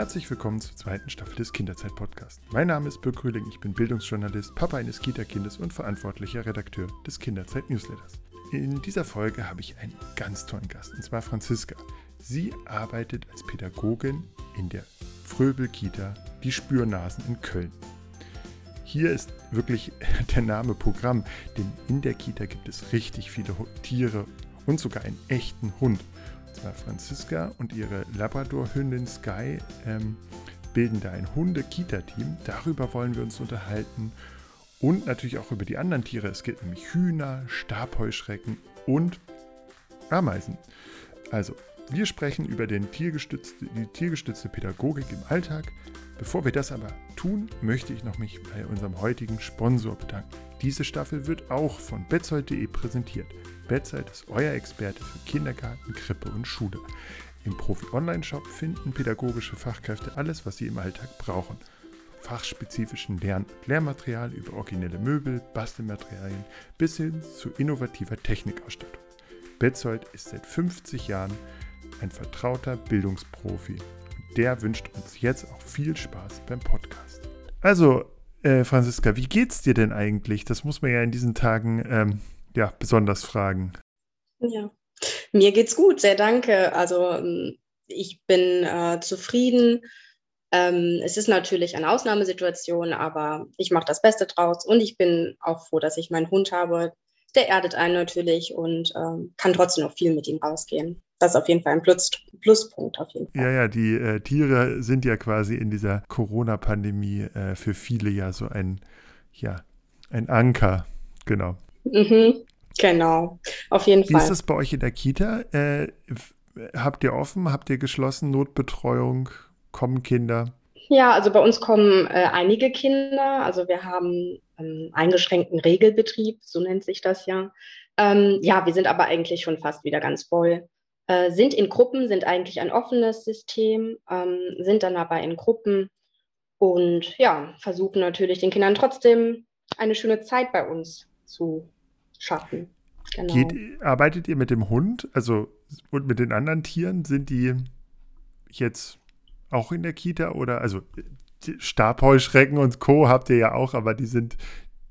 Herzlich willkommen zur zweiten Staffel des Kinderzeit-Podcasts. Mein Name ist Birk Rühling, ich bin Bildungsjournalist, Papa eines Kita-Kindes und verantwortlicher Redakteur des Kinderzeit-Newsletters. In dieser Folge habe ich einen ganz tollen Gast, und zwar Franziska. Sie arbeitet als Pädagogin in der Fröbel-Kita Die Spürnasen in Köln. Hier ist wirklich der Name Programm, denn in der Kita gibt es richtig viele Tiere und sogar einen echten Hund Franziska und ihre Labrador-Hündin Sky ähm, bilden da ein Hunde-Kita-Team. Darüber wollen wir uns unterhalten. Und natürlich auch über die anderen Tiere. Es gibt nämlich Hühner, Stabheuschrecken und Ameisen. Also, wir sprechen über den tiergestützte, die tiergestützte Pädagogik im Alltag. Bevor wir das aber tun, möchte ich noch mich bei unserem heutigen Sponsor bedanken. Diese Staffel wird auch von betzold.de präsentiert. Betzold ist euer Experte für Kindergarten, Krippe und Schule. Im Profi-Online-Shop finden pädagogische Fachkräfte alles, was sie im Alltag brauchen. Fachspezifischen Lern- und Lehrmaterial über originelle Möbel, Bastelmaterialien bis hin zu innovativer Technikausstattung. Betzold ist seit 50 Jahren ein vertrauter Bildungsprofi. Und der wünscht uns jetzt auch viel Spaß beim Podcast. Also, äh, Franziska, wie geht's dir denn eigentlich? Das muss man ja in diesen Tagen ähm, ja, besonders fragen? Ja, mir geht's gut, sehr danke. Also ähm, ich bin äh, zufrieden. Ähm, es ist natürlich eine Ausnahmesituation, aber ich mache das Beste draus und ich bin auch froh, dass ich meinen Hund habe. Der erdet einen natürlich und ähm, kann trotzdem noch viel mit ihm rausgehen. Das ist auf jeden Fall ein Plus, Pluspunkt auf jeden Fall. Ja, ja, die äh, Tiere sind ja quasi in dieser Corona-Pandemie äh, für viele ja so ein, ja, ein Anker. Genau. Mhm, genau, auf jeden Wie Fall. Wie ist das bei euch in der Kita? Äh, habt ihr offen? Habt ihr geschlossen? Notbetreuung? Kommen Kinder? Ja, also bei uns kommen äh, einige Kinder. Also wir haben ähm, eingeschränkten Regelbetrieb, so nennt sich das ja. Ähm, ja, wir sind aber eigentlich schon fast wieder ganz voll. Äh, sind in Gruppen, sind eigentlich ein offenes System, ähm, sind dann aber in Gruppen und ja, versuchen natürlich den Kindern trotzdem eine schöne Zeit bei uns zu schaffen. Genau. Geht, arbeitet ihr mit dem Hund, also und mit den anderen Tieren? Sind die jetzt auch in der Kita oder also Stabheuschrecken und Co. habt ihr ja auch, aber die sind,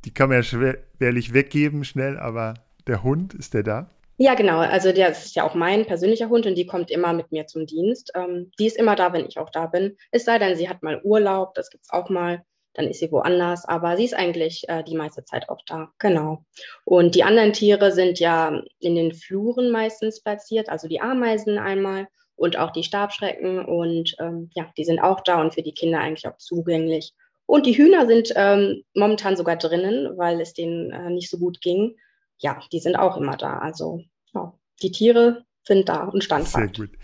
die kann man ja schwerlich weggeben schnell, aber der Hund, ist der da? Ja, genau. Also der ist ja auch mein persönlicher Hund und die kommt immer mit mir zum Dienst. Ähm, die ist immer da, wenn ich auch da bin. Es sei denn, sie hat mal Urlaub, das gibt es auch mal dann ist sie woanders, aber sie ist eigentlich äh, die meiste Zeit auch da. Genau. Und die anderen Tiere sind ja in den Fluren meistens platziert, also die Ameisen einmal und auch die Stabschrecken und ähm, ja, die sind auch da und für die Kinder eigentlich auch zugänglich. Und die Hühner sind ähm, momentan sogar drinnen, weil es denen äh, nicht so gut ging. Ja, die sind auch immer da. Also ja, die Tiere sind da und standhaft. Sehr gut.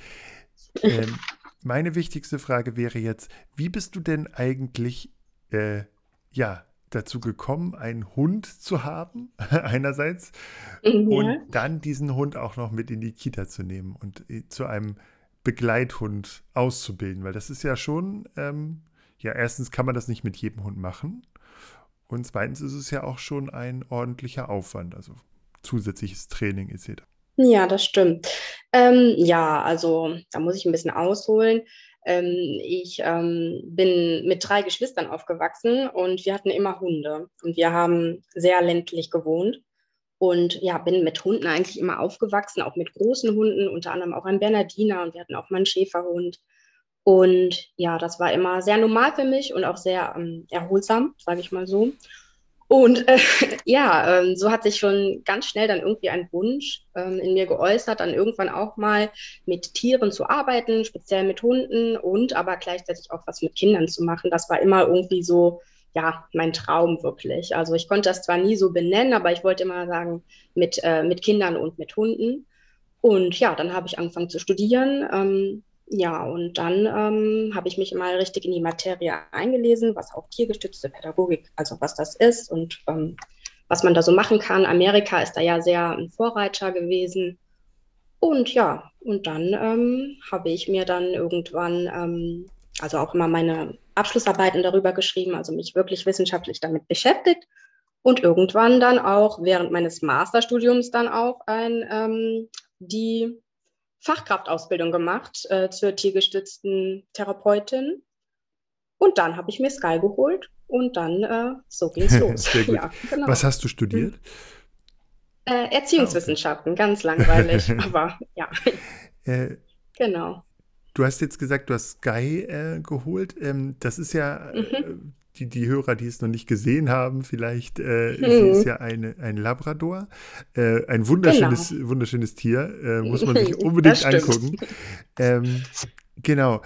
Ähm, meine wichtigste Frage wäre jetzt, wie bist du denn eigentlich äh, ja, dazu gekommen, einen Hund zu haben, einerseits, mhm. und dann diesen Hund auch noch mit in die Kita zu nehmen und äh, zu einem Begleithund auszubilden, weil das ist ja schon, ähm, ja, erstens kann man das nicht mit jedem Hund machen und zweitens ist es ja auch schon ein ordentlicher Aufwand, also zusätzliches Training etc. Ja, das stimmt. Ähm, ja, also da muss ich ein bisschen ausholen. Ähm, ich ähm, bin mit drei Geschwistern aufgewachsen und wir hatten immer Hunde. Und wir haben sehr ländlich gewohnt. Und ja, bin mit Hunden eigentlich immer aufgewachsen, auch mit großen Hunden, unter anderem auch ein Bernardiner und wir hatten auch mal einen Schäferhund. Und ja, das war immer sehr normal für mich und auch sehr ähm, erholsam, sage ich mal so. Und äh, ja, ähm, so hat sich schon ganz schnell dann irgendwie ein Wunsch ähm, in mir geäußert, dann irgendwann auch mal mit Tieren zu arbeiten, speziell mit Hunden und aber gleichzeitig auch was mit Kindern zu machen. Das war immer irgendwie so, ja, mein Traum wirklich. Also ich konnte das zwar nie so benennen, aber ich wollte immer sagen, mit, äh, mit Kindern und mit Hunden. Und ja, dann habe ich angefangen zu studieren. Ähm, ja, und dann ähm, habe ich mich mal richtig in die Materie eingelesen, was auch tiergestützte Pädagogik, also was das ist und ähm, was man da so machen kann. Amerika ist da ja sehr ein Vorreiter gewesen. Und ja, und dann ähm, habe ich mir dann irgendwann, ähm, also auch immer meine Abschlussarbeiten darüber geschrieben, also mich wirklich wissenschaftlich damit beschäftigt. Und irgendwann dann auch während meines Masterstudiums dann auch ein, ähm, die Fachkraftausbildung gemacht äh, zur tiergestützten Therapeutin. Und dann habe ich mir Sky geholt und dann äh, so ging es los. ja, genau. Was hast du studiert? Äh, Erziehungswissenschaften, ah, okay. ganz langweilig, aber ja. Äh, genau. Du hast jetzt gesagt, du hast Sky äh, geholt. Ähm, das ist ja, äh, mhm. Die, die Hörer, die es noch nicht gesehen haben, vielleicht, äh, mhm. sie ist ja eine, ein Labrador. Äh, ein wunderschönes, genau. wunderschönes Tier. Äh, muss man sich unbedingt angucken. Ähm, genau.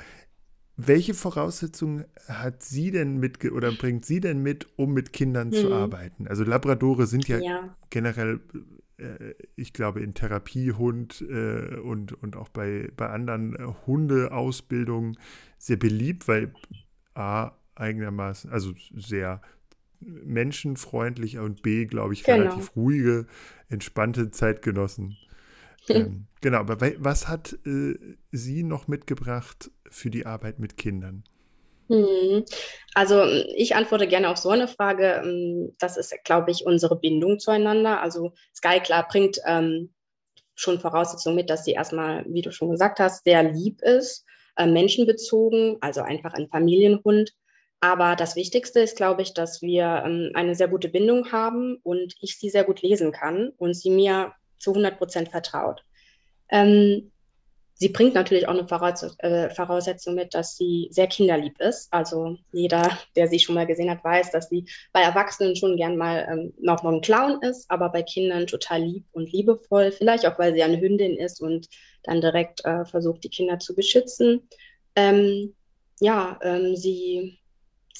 Welche Voraussetzungen hat sie denn mit oder bringt sie denn mit, um mit Kindern mhm. zu arbeiten? Also Labradore sind ja, ja. generell äh, ich glaube, in Therapiehund äh, und, und auch bei, bei anderen äh, Hundeausbildungen sehr beliebt, weil A, eigenermaßen, also sehr menschenfreundlich und B, glaube ich, genau. relativ ruhige, entspannte Zeitgenossen. ähm, genau, aber was hat äh, sie noch mitgebracht für die Arbeit mit Kindern? Hm. Also ich antworte gerne auf so eine Frage. Ähm, das ist, glaube ich, unsere Bindung zueinander. Also Sky, klar, bringt ähm, schon Voraussetzungen mit, dass sie erstmal, wie du schon gesagt hast, sehr lieb ist, äh, menschenbezogen, also einfach ein Familienhund. Aber das Wichtigste ist, glaube ich, dass wir ähm, eine sehr gute Bindung haben und ich sie sehr gut lesen kann und sie mir zu 100 Prozent vertraut. Ähm, Sie bringt natürlich auch eine äh, Voraussetzung mit, dass sie sehr kinderlieb ist. Also jeder, der sie schon mal gesehen hat, weiß, dass sie bei Erwachsenen schon gern mal ähm, noch mal ein Clown ist, aber bei Kindern total lieb und liebevoll. Vielleicht auch, weil sie eine Hündin ist und dann direkt äh, versucht, die Kinder zu beschützen. Ähm, ja, ähm, sie,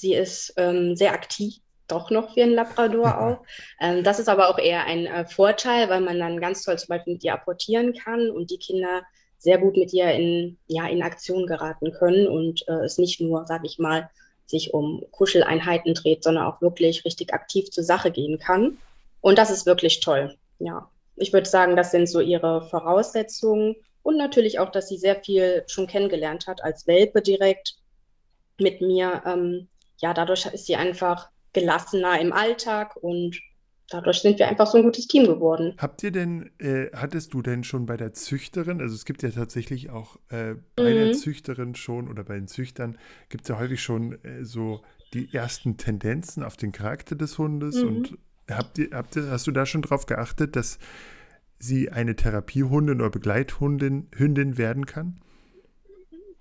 sie ist ähm, sehr aktiv doch noch wie ein Labrador auch. Ähm, das ist aber auch eher ein äh, Vorteil, weil man dann ganz toll zum Beispiel mit ihr apportieren kann und die Kinder sehr gut mit ihr in, ja, in Aktion geraten können und äh, es nicht nur, sage ich mal, sich um Kuscheleinheiten dreht, sondern auch wirklich richtig aktiv zur Sache gehen kann. Und das ist wirklich toll. Ja, ich würde sagen, das sind so ihre Voraussetzungen und natürlich auch, dass sie sehr viel schon kennengelernt hat als Welpe direkt mit mir. Ähm, ja, dadurch ist sie einfach gelassener im Alltag und dadurch sind wir einfach so ein gutes Team geworden. Habt ihr denn, äh, hattest du denn schon bei der Züchterin, also es gibt ja tatsächlich auch äh, bei mhm. der Züchterin schon oder bei den Züchtern gibt es ja häufig schon äh, so die ersten Tendenzen auf den Charakter des Hundes mhm. und habt ihr, habt ihr, hast du da schon drauf geachtet, dass sie eine Therapiehundin oder Begleithundin Hündin werden kann?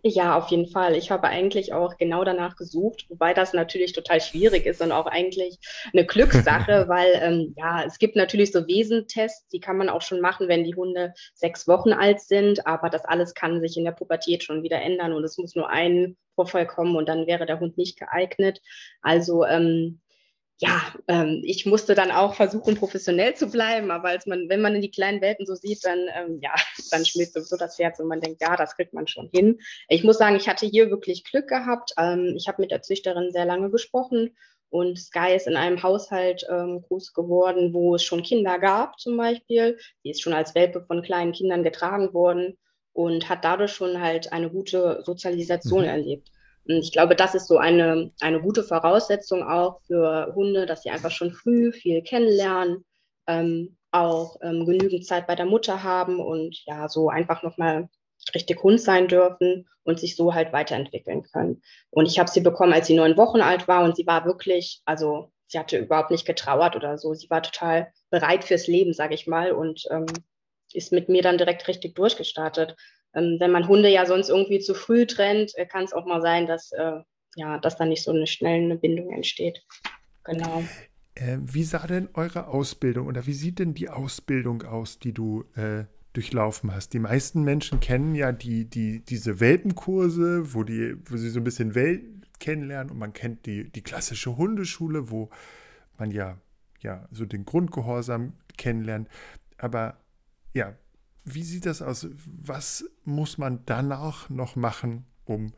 Ja, auf jeden Fall. Ich habe eigentlich auch genau danach gesucht, wobei das natürlich total schwierig ist und auch eigentlich eine Glückssache, weil ähm, ja, es gibt natürlich so Wesentests, die kann man auch schon machen, wenn die Hunde sechs Wochen alt sind, aber das alles kann sich in der Pubertät schon wieder ändern und es muss nur ein Vorfall kommen und dann wäre der Hund nicht geeignet. Also ähm, ja, ähm, ich musste dann auch versuchen, professionell zu bleiben, aber als man, wenn man in die kleinen Welten so sieht, dann, ähm, ja, dann schmilzt sowieso das Herz und man denkt, ja, das kriegt man schon hin. Ich muss sagen, ich hatte hier wirklich Glück gehabt. Ähm, ich habe mit der Züchterin sehr lange gesprochen und Sky ist in einem Haushalt ähm, groß geworden, wo es schon Kinder gab, zum Beispiel. Die ist schon als Welpe von kleinen Kindern getragen worden und hat dadurch schon halt eine gute Sozialisation mhm. erlebt. Ich glaube, das ist so eine, eine gute Voraussetzung auch für Hunde, dass sie einfach schon früh viel kennenlernen, ähm, auch ähm, genügend Zeit bei der Mutter haben und ja, so einfach nochmal richtig Hund sein dürfen und sich so halt weiterentwickeln können. Und ich habe sie bekommen, als sie neun Wochen alt war und sie war wirklich, also sie hatte überhaupt nicht getrauert oder so. Sie war total bereit fürs Leben, sage ich mal, und ähm, ist mit mir dann direkt richtig durchgestartet wenn man Hunde ja sonst irgendwie zu früh trennt, äh, kann es auch mal sein, dass, äh, ja, dass da nicht so eine schnelle Bindung entsteht. Genau. Äh, wie sah denn eure Ausbildung oder wie sieht denn die Ausbildung aus, die du äh, durchlaufen hast? Die meisten Menschen kennen ja die, die, diese Welpenkurse, wo, die, wo sie so ein bisschen Welt kennenlernen und man kennt die, die klassische Hundeschule, wo man ja, ja so den Grundgehorsam kennenlernt. Aber ja, wie sieht das aus? Was muss man danach noch machen, um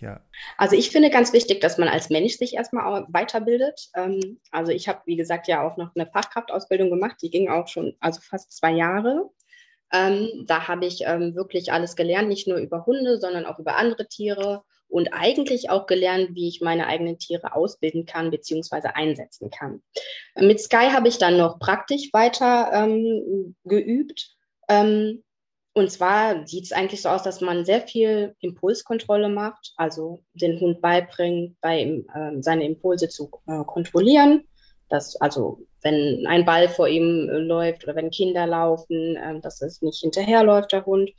ja. Also ich finde ganz wichtig, dass man als Mensch sich erstmal weiterbildet. Ähm, also ich habe, wie gesagt, ja auch noch eine Fachkraftausbildung gemacht, die ging auch schon, also fast zwei Jahre. Ähm, da habe ich ähm, wirklich alles gelernt, nicht nur über Hunde, sondern auch über andere Tiere und eigentlich auch gelernt, wie ich meine eigenen Tiere ausbilden kann bzw. einsetzen kann. Mit Sky habe ich dann noch praktisch weiter geübt ähm, und zwar sieht es eigentlich so aus, dass man sehr viel Impulskontrolle macht, also den Hund beibringt, bei ihm, äh, seine Impulse zu äh, kontrollieren. Dass, also wenn ein Ball vor ihm äh, läuft oder wenn Kinder laufen, äh, dass es nicht hinterherläuft, der Hund.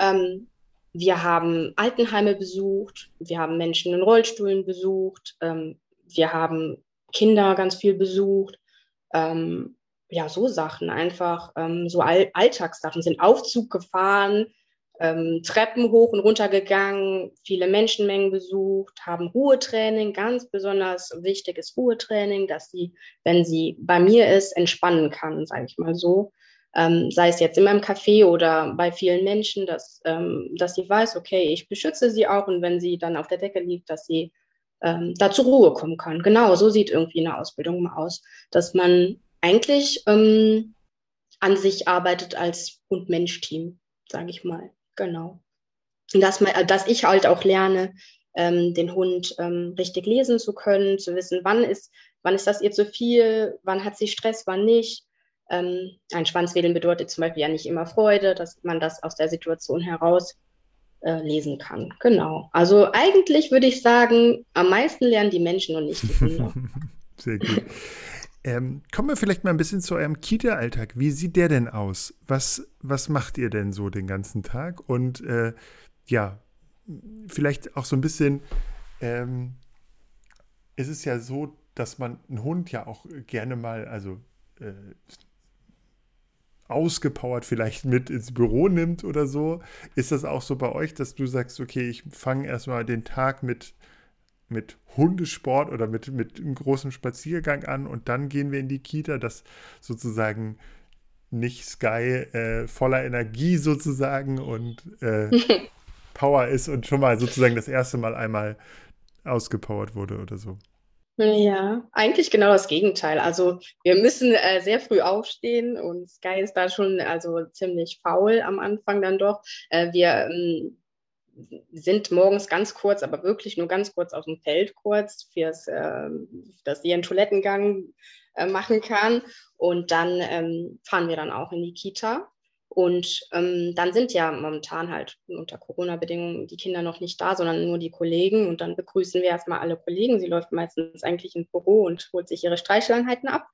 Ähm, wir haben Altenheime besucht, wir haben Menschen in Rollstühlen besucht, ähm, wir haben Kinder ganz viel besucht. Ähm, ja, so Sachen einfach, ähm, so All Alltagssachen, sind Aufzug gefahren, ähm, Treppen hoch und runter gegangen, viele Menschenmengen besucht, haben Ruhetraining, ganz besonders wichtiges Ruhetraining, dass sie, wenn sie bei mir ist, entspannen kann, sage ich mal so. Ähm, sei es jetzt in meinem Café oder bei vielen Menschen, dass, ähm, dass sie weiß, okay, ich beschütze sie auch und wenn sie dann auf der Decke liegt, dass sie ähm, da zur Ruhe kommen kann. Genau, so sieht irgendwie eine Ausbildung mal aus, dass man eigentlich ähm, an sich arbeitet als Hund-Mensch-Team, sage ich mal. Genau. Dass, man, dass ich halt auch lerne, ähm, den Hund ähm, richtig lesen zu können, zu wissen, wann ist, wann ist das ihr zu viel, wann hat sie Stress, wann nicht. Ähm, ein Schwanzwedeln bedeutet zum Beispiel ja nicht immer Freude, dass man das aus der Situation heraus äh, lesen kann. Genau. Also eigentlich würde ich sagen, am meisten lernen die Menschen und nicht die Hunde. Sehr gut. Ähm, kommen wir vielleicht mal ein bisschen zu eurem Kita-Alltag. Wie sieht der denn aus? Was, was macht ihr denn so den ganzen Tag? Und äh, ja, vielleicht auch so ein bisschen, ähm, es ist ja so, dass man einen Hund ja auch gerne mal, also äh, ausgepowert vielleicht mit ins Büro nimmt oder so. Ist das auch so bei euch, dass du sagst, okay, ich fange erstmal den Tag mit mit Hundesport oder mit, mit einem großen Spaziergang an und dann gehen wir in die Kita, dass sozusagen nicht Sky äh, voller Energie sozusagen und äh, Power ist und schon mal sozusagen das erste Mal einmal ausgepowert wurde oder so. Ja, eigentlich genau das Gegenteil. Also wir müssen äh, sehr früh aufstehen und Sky ist da schon also ziemlich faul am Anfang dann doch. Äh, wir ähm, sind morgens ganz kurz, aber wirklich nur ganz kurz aus dem Feld kurz, fürs, äh, dass sie einen Toilettengang äh, machen kann. Und dann ähm, fahren wir dann auch in die Kita. Und ähm, dann sind ja momentan halt unter Corona-Bedingungen die Kinder noch nicht da, sondern nur die Kollegen. Und dann begrüßen wir erstmal alle Kollegen. Sie läuft meistens eigentlich ins Büro und holt sich ihre Streicheleinheiten ab.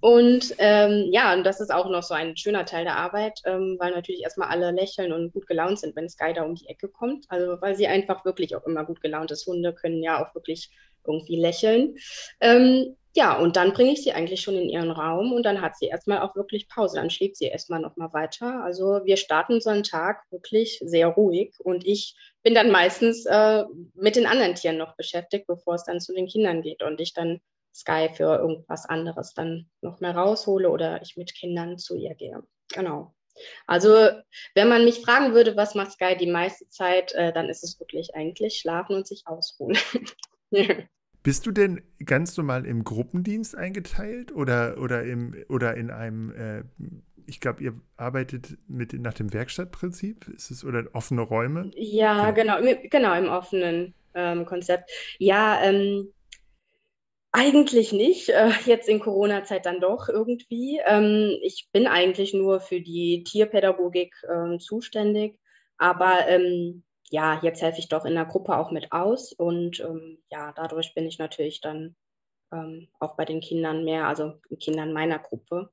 Und ähm, ja, und das ist auch noch so ein schöner Teil der Arbeit, ähm, weil natürlich erstmal alle lächeln und gut gelaunt sind, wenn Sky da um die Ecke kommt. Also weil sie einfach wirklich auch immer gut gelaunt ist. Hunde können ja auch wirklich irgendwie lächeln. Ähm, ja, und dann bringe ich sie eigentlich schon in ihren Raum und dann hat sie erstmal auch wirklich Pause. Dann schläft sie erstmal nochmal weiter. Also wir starten so einen Tag wirklich sehr ruhig und ich bin dann meistens äh, mit den anderen Tieren noch beschäftigt, bevor es dann zu den Kindern geht und ich dann Sky für irgendwas anderes dann noch mehr raushole oder ich mit Kindern zu ihr gehe. Genau. Also wenn man mich fragen würde, was macht Sky die meiste Zeit, äh, dann ist es wirklich eigentlich schlafen und sich ausruhen. Bist du denn ganz normal im Gruppendienst eingeteilt oder, oder, im, oder in einem, äh, ich glaube, ihr arbeitet mit nach dem Werkstattprinzip? Ist es oder offene Räume? Ja, genau, genau, genau im offenen ähm, Konzept. Ja, ähm, eigentlich nicht. Äh, jetzt in Corona-Zeit dann doch irgendwie. Ähm, ich bin eigentlich nur für die Tierpädagogik ähm, zuständig, aber ähm, ja, jetzt helfe ich doch in der Gruppe auch mit aus und ähm, ja, dadurch bin ich natürlich dann ähm, auch bei den Kindern mehr, also Kindern meiner Gruppe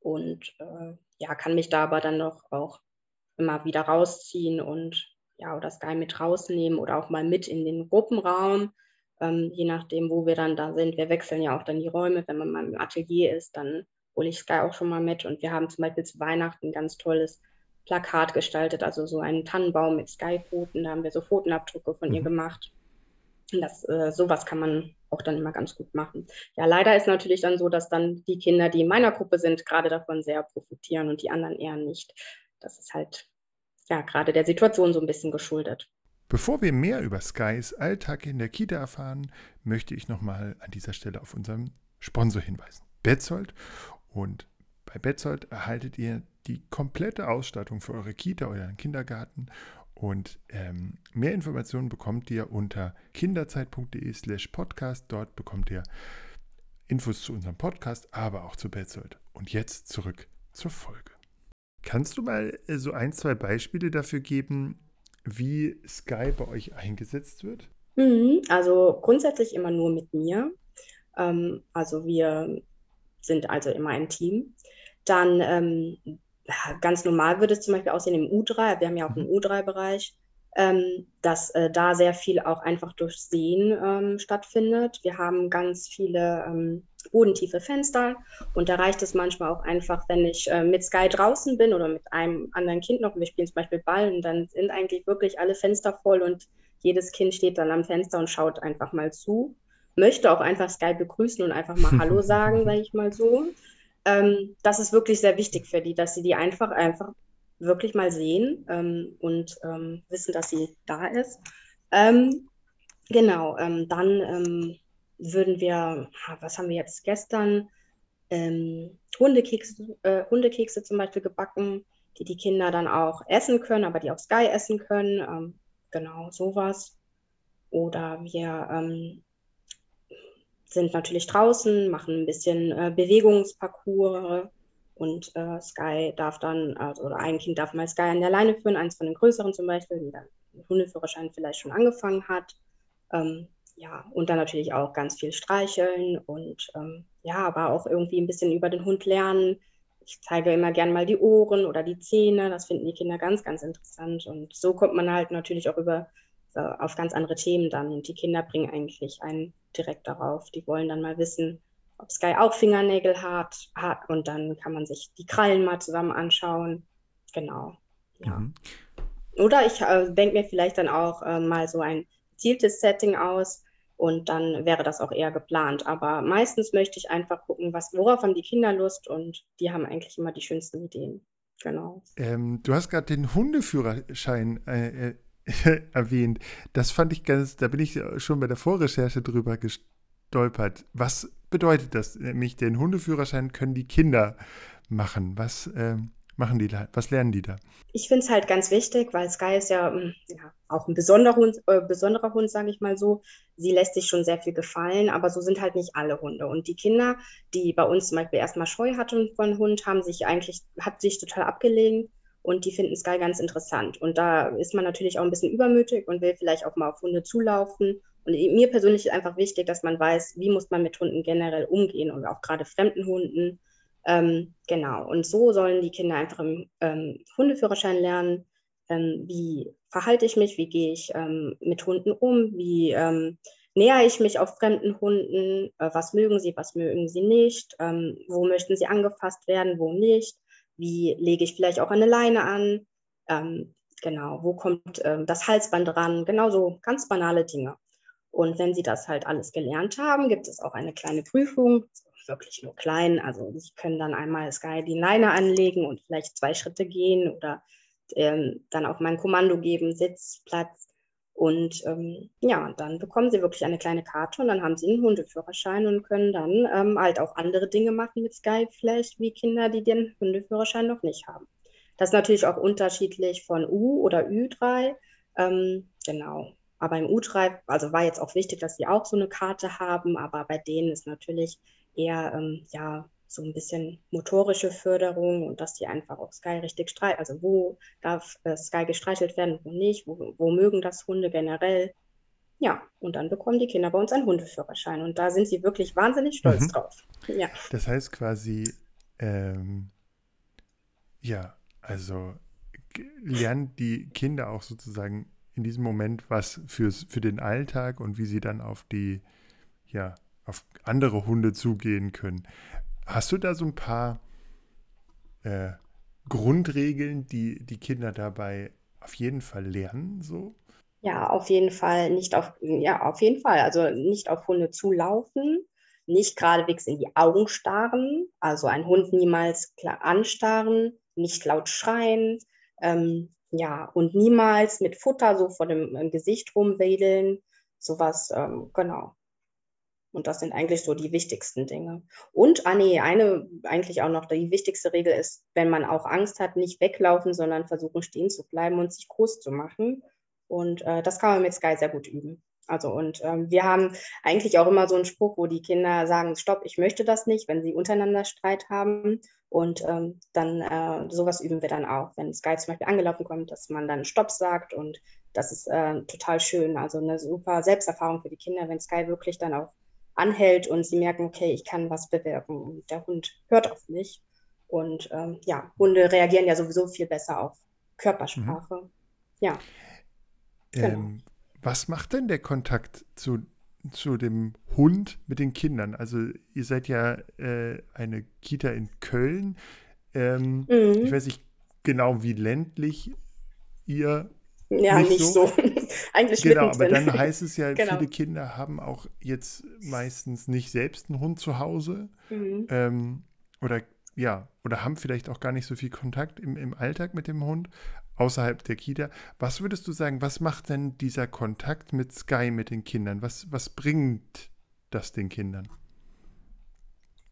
und äh, ja, kann mich da aber dann noch auch immer wieder rausziehen und ja, oder Sky mit rausnehmen oder auch mal mit in den Gruppenraum, ähm, je nachdem, wo wir dann da sind. Wir wechseln ja auch dann die Räume, wenn man mal im Atelier ist, dann hole ich Sky auch schon mal mit und wir haben zum Beispiel zu Weihnachten ein ganz tolles Plakat gestaltet, also so einen Tannenbaum mit Skyphoten. Da haben wir so Pfotenabdrücke von mhm. ihr gemacht. Das, äh, sowas kann man auch dann immer ganz gut machen. Ja, leider ist natürlich dann so, dass dann die Kinder, die in meiner Gruppe sind, gerade davon sehr profitieren und die anderen eher nicht. Das ist halt ja gerade der Situation so ein bisschen geschuldet. Bevor wir mehr über Skys Alltag in der Kita erfahren, möchte ich nochmal an dieser Stelle auf unseren Sponsor hinweisen. Betzold. Und bei Betzold erhaltet ihr die komplette Ausstattung für eure Kita oder Kindergarten. Und ähm, mehr Informationen bekommt ihr unter kinderzeit.de slash podcast. Dort bekommt ihr Infos zu unserem Podcast, aber auch zu Betzold. Und jetzt zurück zur Folge. Kannst du mal äh, so ein, zwei Beispiele dafür geben, wie Sky bei euch eingesetzt wird? Mhm, also grundsätzlich immer nur mit mir. Ähm, also wir sind also immer ein Team. Dann ähm, ganz normal würde es zum Beispiel aussehen im U3. Wir haben ja auch einen mhm. U3-Bereich, ähm, dass äh, da sehr viel auch einfach durch Sehen ähm, stattfindet. Wir haben ganz viele ähm, bodentiefe Fenster und da reicht es manchmal auch einfach, wenn ich äh, mit Sky draußen bin oder mit einem anderen Kind noch, wir spielen zum Beispiel Ball und dann sind eigentlich wirklich alle Fenster voll und jedes Kind steht dann am Fenster und schaut einfach mal zu. Möchte auch einfach Sky begrüßen und einfach mal Hallo sagen, sage ich mal so. Ähm, das ist wirklich sehr wichtig für die, dass sie die einfach, einfach wirklich mal sehen ähm, und ähm, wissen, dass sie da ist. Ähm, genau, ähm, dann ähm, würden wir, was haben wir jetzt gestern? Hundekekse, äh, Hundekekse zum Beispiel gebacken, die die Kinder dann auch essen können, aber die auch Sky essen können. genau, sowas. Oder wir sind natürlich draußen, machen ein bisschen äh, Bewegungsparcours und äh, Sky darf dann, also, oder ein Kind darf mal Sky an der Leine führen, eins von den größeren zum Beispiel, die dann den Hundeführerschein vielleicht schon angefangen hat. Ähm, ja, und dann natürlich auch ganz viel streicheln und ähm, ja, aber auch irgendwie ein bisschen über den Hund lernen. Ich zeige immer gern mal die Ohren oder die Zähne, das finden die Kinder ganz, ganz interessant. Und so kommt man halt natürlich auch über auf ganz andere Themen dann. Und die Kinder bringen eigentlich einen direkt darauf. Die wollen dann mal wissen, ob Sky auch Fingernägel hat, hat und dann kann man sich die Krallen mal zusammen anschauen. Genau. Ja. Mhm. Oder ich äh, denke mir vielleicht dann auch äh, mal so ein gezieltes Setting aus und dann wäre das auch eher geplant. Aber meistens möchte ich einfach gucken, was, worauf haben die Kinder Lust und die haben eigentlich immer die schönsten Ideen. Genau. Ähm, du hast gerade den Hundeführerschein äh, äh erwähnt. Das fand ich ganz, da bin ich schon bei der Vorrecherche drüber gestolpert. Was bedeutet das? Nämlich den Hundeführerschein können die Kinder machen. Was ähm, machen die da? Was lernen die da? Ich finde es halt ganz wichtig, weil Sky ist ja, hm, ja auch ein besonderer Hund, äh, besonderer Hund, sage ich mal so. Sie lässt sich schon sehr viel gefallen, aber so sind halt nicht alle Hunde. Und die Kinder, die bei uns zum Beispiel erstmal Scheu hatten von Hund, haben sich eigentlich, hat sich total abgelehnt und die finden Sky ganz interessant. Und da ist man natürlich auch ein bisschen übermütig und will vielleicht auch mal auf Hunde zulaufen. Und mir persönlich ist einfach wichtig, dass man weiß, wie muss man mit Hunden generell umgehen und auch gerade fremden Hunden. Ähm, genau. Und so sollen die Kinder einfach im ähm, Hundeführerschein lernen, ähm, wie verhalte ich mich, wie gehe ich ähm, mit Hunden um, wie ähm, näher ich mich auf fremden Hunden, äh, was mögen sie, was mögen sie nicht, ähm, wo möchten sie angefasst werden, wo nicht wie lege ich vielleicht auch eine Leine an? Ähm, genau, wo kommt ähm, das Halsband ran? Genauso ganz banale Dinge. Und wenn Sie das halt alles gelernt haben, gibt es auch eine kleine Prüfung, wirklich nur klein. Also Sie können dann einmal Sky die Leine anlegen und vielleicht zwei Schritte gehen oder ähm, dann auch mein Kommando geben, Sitz, Platz. Und ähm, ja, dann bekommen sie wirklich eine kleine Karte und dann haben sie einen Hundeführerschein und können dann ähm, halt auch andere Dinge machen mit Sky, vielleicht wie Kinder, die den Hundeführerschein noch nicht haben. Das ist natürlich auch unterschiedlich von U oder Ü3. Ähm, genau. Aber im U3, also war jetzt auch wichtig, dass sie auch so eine Karte haben, aber bei denen ist natürlich eher ähm, ja so ein bisschen motorische Förderung und dass die einfach auch Sky richtig streicheln. Also wo darf äh, Sky gestreichelt werden, wo nicht, wo, wo mögen das Hunde generell. Ja, und dann bekommen die Kinder bei uns einen Hundeführerschein und da sind sie wirklich wahnsinnig stolz mhm. drauf. Ja. Das heißt quasi, ähm, ja, also lernen die Kinder auch sozusagen in diesem Moment was fürs, für den Alltag und wie sie dann auf die, ja, auf andere Hunde zugehen können. Hast du da so ein paar äh, Grundregeln, die die Kinder dabei auf jeden Fall lernen? So? Ja, auf jeden Fall nicht auf, ja, auf jeden Fall. Also nicht auf Hunde zulaufen, nicht geradewegs in die Augen starren, also ein Hund niemals klar anstarren, nicht laut schreien, ähm, ja, und niemals mit Futter so vor dem Gesicht rumwedeln, sowas, ähm, genau. Und das sind eigentlich so die wichtigsten Dinge. Und, ah nee, eine eigentlich auch noch, die wichtigste Regel ist, wenn man auch Angst hat, nicht weglaufen, sondern versuchen stehen zu bleiben und sich groß zu machen. Und äh, das kann man mit Sky sehr gut üben. Also und ähm, wir haben eigentlich auch immer so einen Spruch, wo die Kinder sagen, stopp, ich möchte das nicht, wenn sie untereinander Streit haben. Und ähm, dann äh, sowas üben wir dann auch, wenn Sky zum Beispiel angelaufen kommt, dass man dann Stopp sagt und das ist äh, total schön. Also eine super Selbsterfahrung für die Kinder, wenn Sky wirklich dann auch anhält und sie merken, okay, ich kann was bewirken und der Hund hört auf mich. Und ähm, ja, Hunde reagieren ja sowieso viel besser auf Körpersprache. Mhm. Ja. Genau. Ähm, was macht denn der Kontakt zu, zu dem Hund mit den Kindern? Also ihr seid ja äh, eine Kita in Köln. Ähm, mhm. Ich weiß nicht genau, wie ländlich ihr. Ja, nicht, nicht so. so. Eigentlich Genau, aber dann heißt es ja, genau. viele Kinder haben auch jetzt meistens nicht selbst einen Hund zu Hause. Mhm. Ähm, oder ja, oder haben vielleicht auch gar nicht so viel Kontakt im, im Alltag mit dem Hund außerhalb der Kita. Was würdest du sagen, was macht denn dieser Kontakt mit Sky mit den Kindern? Was, was bringt das den Kindern?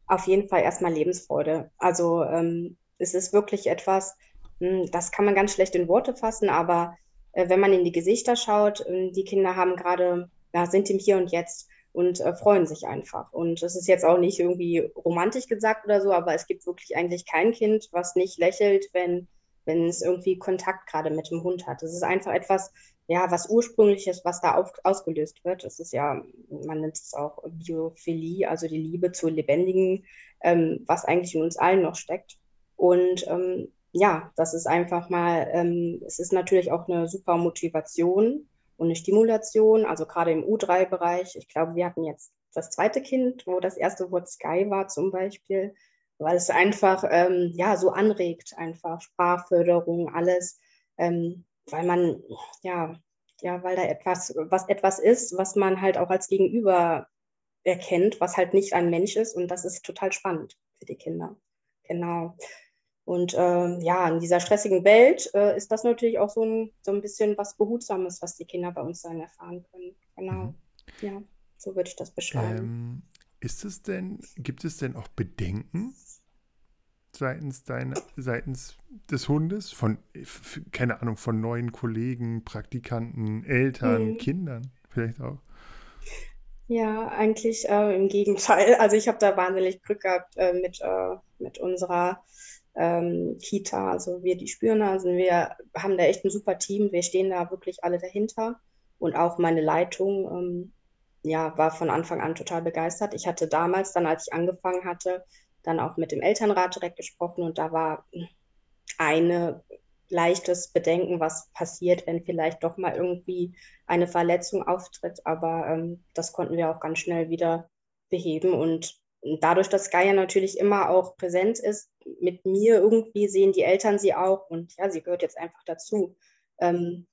Auf jeden Fall erstmal Lebensfreude. Also ähm, es ist wirklich etwas, hm, das kann man ganz schlecht in Worte fassen, aber äh, wenn man in die Gesichter schaut, äh, die Kinder haben gerade, ja, sind im Hier und Jetzt und äh, freuen sich einfach. Und es ist jetzt auch nicht irgendwie romantisch gesagt oder so, aber es gibt wirklich eigentlich kein Kind, was nicht lächelt, wenn wenn es irgendwie Kontakt gerade mit dem Hund hat. Es ist einfach etwas, ja, was ursprüngliches, was da auf, ausgelöst wird. Es ist ja, man nennt es auch Biophilie, also die Liebe zu Lebendigen, ähm, was eigentlich in uns allen noch steckt. Und ähm, ja, das ist einfach mal, ähm, es ist natürlich auch eine super Motivation und eine Stimulation, also gerade im U3-Bereich. Ich glaube, wir hatten jetzt das zweite Kind, wo das erste Wort Sky war zum Beispiel weil es einfach ähm, ja so anregt, einfach Sprachförderung, alles, ähm, weil man ja ja, weil da etwas, was etwas ist, was man halt auch als Gegenüber erkennt, was halt nicht ein Mensch ist und das ist total spannend für die Kinder. Genau. Und äh, ja, in dieser stressigen Welt äh, ist das natürlich auch so ein, so ein bisschen was Behutsames, was die Kinder bei uns dann erfahren können. Genau. Mhm. Ja, so würde ich das beschreiben. Ähm, ist es denn, gibt es denn auch Bedenken seitens deiner, seitens des Hundes, von, keine Ahnung, von neuen Kollegen, Praktikanten, Eltern, mhm. Kindern vielleicht auch? Ja, eigentlich äh, im Gegenteil. Also ich habe da wahnsinnig Glück gehabt äh, mit, äh, mit unserer ähm, Kita. Also wir, die Spürnasen, wir haben da echt ein super Team. Wir stehen da wirklich alle dahinter. Und auch meine Leitung, ähm, ja, war von Anfang an total begeistert. Ich hatte damals, dann als ich angefangen hatte, dann auch mit dem Elternrat direkt gesprochen und da war eine leichtes Bedenken, was passiert, wenn vielleicht doch mal irgendwie eine Verletzung auftritt. Aber ähm, das konnten wir auch ganz schnell wieder beheben. Und dadurch, dass Gaia natürlich immer auch präsent ist, mit mir irgendwie sehen die Eltern sie auch und ja, sie gehört jetzt einfach dazu. Ähm,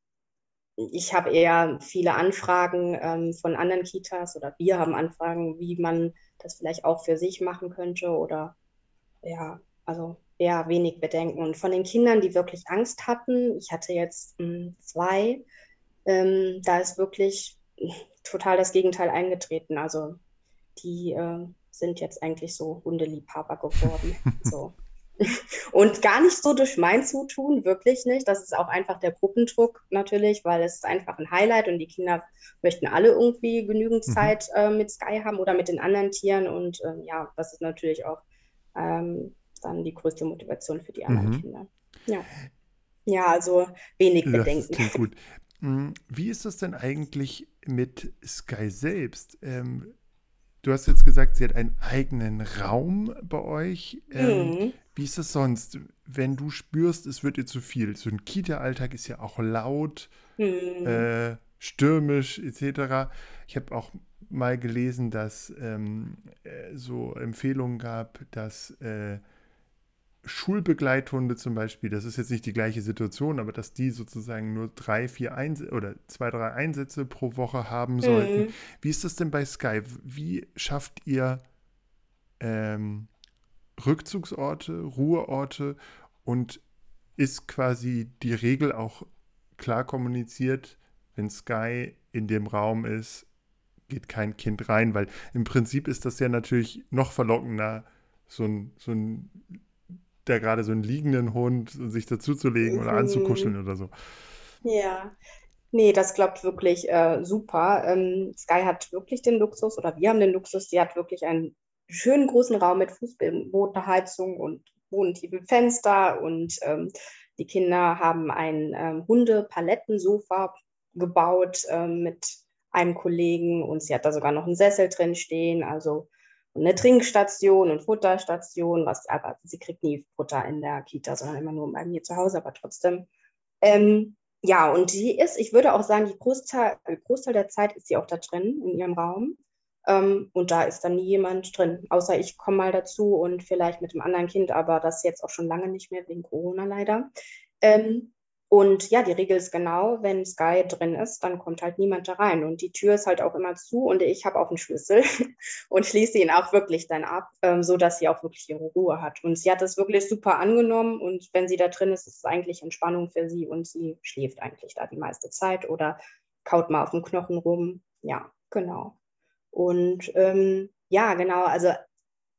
ich habe eher viele Anfragen ähm, von anderen Kitas oder wir haben Anfragen, wie man das vielleicht auch für sich machen könnte oder ja, also eher wenig Bedenken. Und von den Kindern, die wirklich Angst hatten, ich hatte jetzt mh, hm, zwei, ähm, da ist wirklich total das Gegenteil eingetreten. Also die äh, sind jetzt eigentlich so Hundeliebhaber geworden. so. Und gar nicht so durch mein Zutun, wirklich nicht. Das ist auch einfach der Gruppendruck natürlich, weil es ist einfach ein Highlight und die Kinder möchten alle irgendwie genügend mhm. Zeit äh, mit Sky haben oder mit den anderen Tieren. Und äh, ja, das ist natürlich auch ähm, dann die größte Motivation für die anderen mhm. Kinder. Ja. ja, also wenig Bedenken. Das gut. Hm, wie ist das denn eigentlich mit Sky selbst? Ähm, du hast jetzt gesagt, sie hat einen eigenen Raum bei euch. Ähm, mhm. Wie ist das sonst, wenn du spürst, es wird dir zu viel? So ein Kita-Alltag ist ja auch laut, mhm. äh, stürmisch etc. Ich habe auch mal gelesen, dass ähm, äh, so Empfehlungen gab, dass äh, Schulbegleithunde zum Beispiel, das ist jetzt nicht die gleiche Situation, aber dass die sozusagen nur drei, vier Einsätze oder zwei, drei Einsätze pro Woche haben sollten. Mhm. Wie ist das denn bei Sky? Wie schafft ihr ähm, Rückzugsorte, Ruheorte und ist quasi die Regel auch klar kommuniziert, wenn Sky in dem Raum ist, geht kein Kind rein, weil im Prinzip ist das ja natürlich noch verlockender, so ein, so ein da gerade so einen liegenden Hund sich dazuzulegen mhm. oder anzukuscheln oder so. Ja, Nee, das klappt wirklich äh, super. Ähm, Sky hat wirklich den Luxus, oder wir haben den Luxus, sie hat wirklich einen schönen großen Raum mit Fußbodenheizung und bodentiefen Fenster und ähm, die Kinder haben ein ähm, Hunde-Palettensofa gebaut ähm, mit einem Kollegen und sie hat da sogar noch einen Sessel drin stehen, also eine Trinkstation und Futterstation, was aber sie kriegt nie Futter in der Kita, sondern immer nur bei mir zu Hause, aber trotzdem. Ähm, ja, und die ist, ich würde auch sagen, die Großteil, Großteil der Zeit ist sie auch da drin in ihrem Raum. Ähm, und da ist dann nie jemand drin, außer ich komme mal dazu und vielleicht mit dem anderen Kind, aber das jetzt auch schon lange nicht mehr wegen Corona leider. Ähm, und ja, die Regel ist genau, wenn Sky drin ist, dann kommt halt niemand da rein. Und die Tür ist halt auch immer zu und ich habe auch einen Schlüssel und schließe ihn auch wirklich dann ab, ähm, so dass sie auch wirklich ihre Ruhe hat. Und sie hat das wirklich super angenommen und wenn sie da drin ist, ist es eigentlich Entspannung für sie und sie schläft eigentlich da die meiste Zeit oder kaut mal auf dem Knochen rum. Ja, genau. Und ähm, ja, genau, also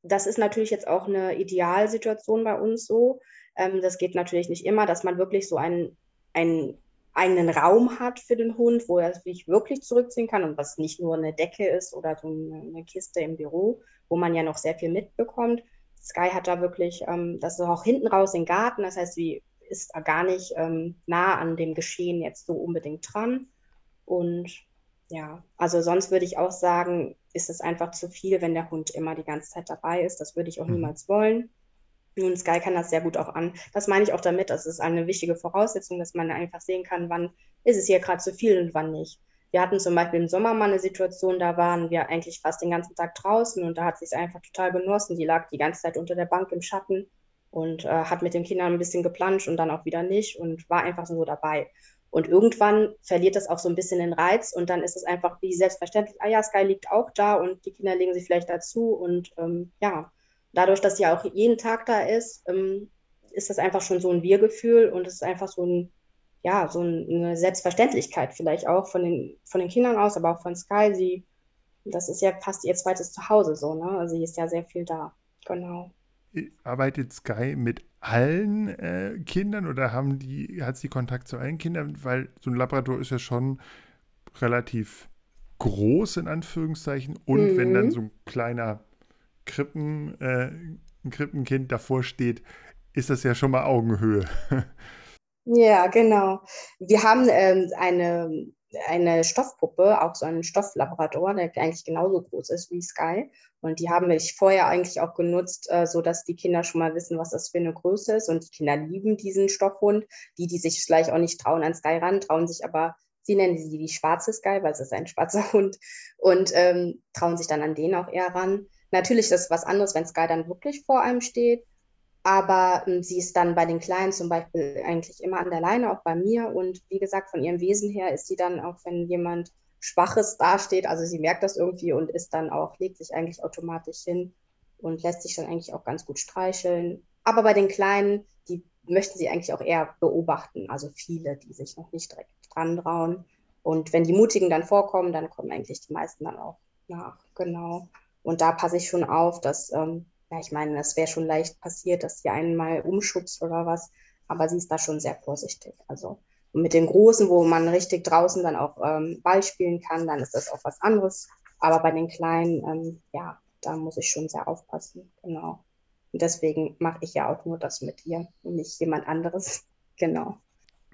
das ist natürlich jetzt auch eine Idealsituation bei uns so. Ähm, das geht natürlich nicht immer, dass man wirklich so einen, einen eigenen Raum hat für den Hund, wo er sich wirklich zurückziehen kann und was nicht nur eine Decke ist oder so eine, Kiste im Büro, wo man ja noch sehr viel mitbekommt. Sky hat da wirklich, ähm, das ist auch hinten raus im Garten, das heißt, sie ist da gar nicht ähm, nah an dem Geschehen jetzt so unbedingt dran. Und ja, also sonst würde ich auch sagen, ist es einfach zu viel, wenn der Hund immer die ganze Zeit dabei ist. Das würde ich auch mhm. niemals wollen. Nun, Sky kann das sehr gut auch an. Das meine ich auch damit. Das ist eine wichtige Voraussetzung, dass man einfach sehen kann, wann ist es hier gerade zu viel und wann nicht. Wir hatten zum Beispiel im Sommer mal eine Situation, da waren wir eigentlich fast den ganzen Tag draußen und da hat sie es einfach total genossen. Die lag die ganze Zeit unter der Bank im Schatten und äh, hat mit den Kindern ein bisschen geplanscht und dann auch wieder nicht und war einfach so dabei. Und irgendwann verliert das auch so ein bisschen den Reiz und dann ist es einfach wie selbstverständlich, ah ja, Sky liegt auch da und die Kinder legen sich vielleicht dazu und ähm, ja, dadurch, dass sie auch jeden Tag da ist, ähm, ist das einfach schon so ein Wir-Gefühl und es ist einfach so ein, ja, so eine Selbstverständlichkeit vielleicht auch von den, von den Kindern aus, aber auch von Sky. Sie, das ist ja fast ihr zweites Zuhause so, ne? Also sie ist ja sehr viel da. Genau. Arbeitet Sky mit allen äh, Kindern oder haben die, hat sie Kontakt zu allen Kindern? Weil so ein Labrador ist ja schon relativ groß in Anführungszeichen und mhm. wenn dann mhm. so ein kleiner Krippen, äh, ein Krippenkind davor steht, ist das ja schon mal Augenhöhe. Ja, genau. Wir haben ähm, eine, eine Stoffpuppe, auch so einen Stofflabrador, der eigentlich genauso groß ist wie Sky. Und die haben wir vorher eigentlich auch genutzt, äh, so dass die Kinder schon mal wissen, was das für eine Größe ist. Und die Kinder lieben diesen Stoffhund. Die, die sich vielleicht auch nicht trauen an Sky ran, trauen sich aber, sie nennen sie die schwarze Sky, weil es ist ein schwarzer Hund, und ähm, trauen sich dann an den auch eher ran. Natürlich ist das was anderes, wenn Sky dann wirklich vor einem steht. Aber ähm, sie ist dann bei den Kleinen zum Beispiel eigentlich immer an der Leine, auch bei mir. Und wie gesagt, von ihrem Wesen her ist sie dann auch, wenn jemand Schwaches dasteht, also sie merkt das irgendwie und ist dann auch, legt sich eigentlich automatisch hin und lässt sich dann eigentlich auch ganz gut streicheln. Aber bei den Kleinen, die möchten sie eigentlich auch eher beobachten, also viele, die sich noch nicht direkt dran trauen. Und wenn die Mutigen dann vorkommen, dann kommen eigentlich die meisten dann auch nach, genau. Und da passe ich schon auf, dass, ähm, ja, ich meine, das wäre schon leicht passiert, dass sie einen mal umschubst oder was, aber sie ist da schon sehr vorsichtig. Also mit den Großen, wo man richtig draußen dann auch ähm, Ball spielen kann, dann ist das auch was anderes. Aber bei den Kleinen, ähm, ja, da muss ich schon sehr aufpassen. Genau. Und deswegen mache ich ja auch nur das mit ihr und nicht jemand anderes. genau.